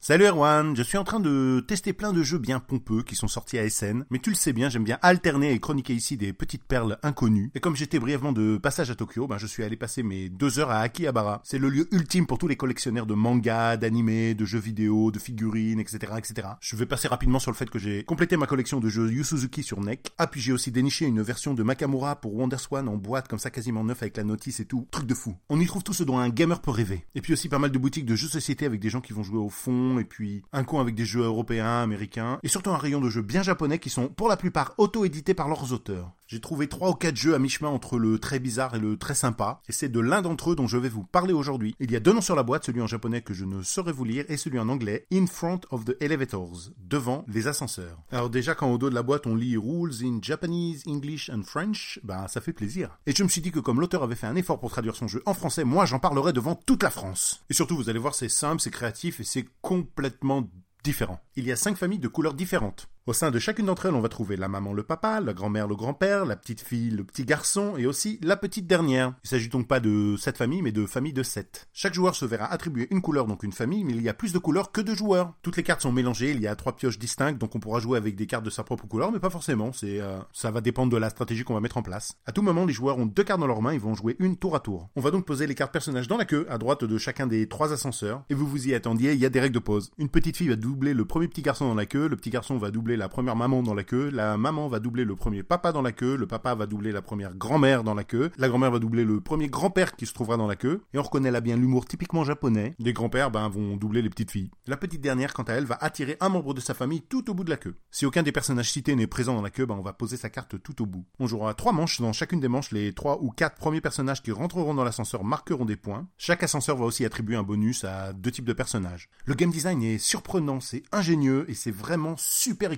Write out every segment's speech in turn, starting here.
Salut Erwan, je suis en train de tester plein de jeux bien pompeux qui sont sortis à SN, mais tu le sais bien, j'aime bien alterner et chroniquer ici des petites perles inconnues. Et comme j'étais brièvement de passage à Tokyo, ben je suis allé passer mes deux heures à Akihabara. C'est le lieu ultime pour tous les collectionneurs de mangas, d'animés, de jeux vidéo, de figurines, etc., etc. Je vais passer rapidement sur le fait que j'ai complété ma collection de jeux Yu Suzuki sur NEC. Ah puis j'ai aussi déniché une version de Makamura pour WonderSwan en boîte comme ça quasiment neuf avec la notice et tout. Truc de fou. On y trouve tout ce dont un gamer peut rêver. Et puis aussi pas mal de boutiques de jeux société avec des gens qui vont jouer au fond et puis un coin avec des jeux européens, américains, et surtout un rayon de jeux bien japonais qui sont pour la plupart auto-édités par leurs auteurs. J'ai trouvé trois ou quatre jeux à mi-chemin entre le très bizarre et le très sympa, et c'est de l'un d'entre eux dont je vais vous parler aujourd'hui. Il y a deux noms sur la boîte, celui en japonais que je ne saurais vous lire, et celui en anglais, In Front of the Elevators, devant les ascenseurs. Alors déjà quand au dos de la boîte on lit Rules in Japanese, English and French, bah ça fait plaisir. Et je me suis dit que comme l'auteur avait fait un effort pour traduire son jeu en français, moi j'en parlerai devant toute la France. Et surtout vous allez voir c'est simple, c'est créatif et c'est complètement différent. Il y a cinq familles de couleurs différentes. Au sein de chacune d'entre elles, on va trouver la maman, le papa, la grand-mère, le grand-père, la petite fille, le petit garçon et aussi la petite dernière. Il s'agit donc pas de sept familles, mais de familles de sept. Chaque joueur se verra attribuer une couleur, donc une famille, mais il y a plus de couleurs que de joueurs. Toutes les cartes sont mélangées, il y a trois pioches distinctes, donc on pourra jouer avec des cartes de sa propre couleur, mais pas forcément. C'est, euh, ça va dépendre de la stratégie qu'on va mettre en place. À tout moment, les joueurs ont deux cartes dans leurs mains, ils vont jouer une tour à tour. On va donc poser les cartes personnages dans la queue, à droite de chacun des trois ascenseurs, et vous vous y attendiez, il y a des règles de pause. Une petite fille va doubler le premier petit garçon dans la queue, le petit garçon va doubler la première maman dans la queue, la maman va doubler le premier papa dans la queue, le papa va doubler la première grand-mère dans la queue, la grand-mère va doubler le premier grand-père qui se trouvera dans la queue, et on reconnaît là bien l'humour typiquement japonais. Les grands-pères ben, vont doubler les petites filles. La petite dernière, quant à elle, va attirer un membre de sa famille tout au bout de la queue. Si aucun des personnages cités n'est présent dans la queue, ben, on va poser sa carte tout au bout. On jouera trois manches, dans chacune des manches, les trois ou quatre premiers personnages qui rentreront dans l'ascenseur marqueront des points. Chaque ascenseur va aussi attribuer un bonus à deux types de personnages. Le game design est surprenant, c'est ingénieux et c'est vraiment super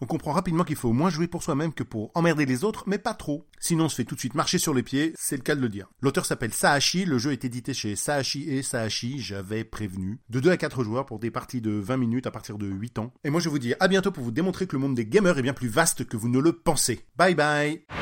On comprend rapidement qu'il faut moins jouer pour soi-même que pour emmerder les autres, mais pas trop. Sinon on se fait tout de suite marcher sur les pieds, c'est le cas de le dire. L'auteur s'appelle Saashi, le jeu est édité chez Saashi et Saashi, j'avais prévenu. De 2 à 4 joueurs pour des parties de 20 minutes à partir de 8 ans. Et moi je vous dis à bientôt pour vous démontrer que le monde des gamers est bien plus vaste que vous ne le pensez. Bye bye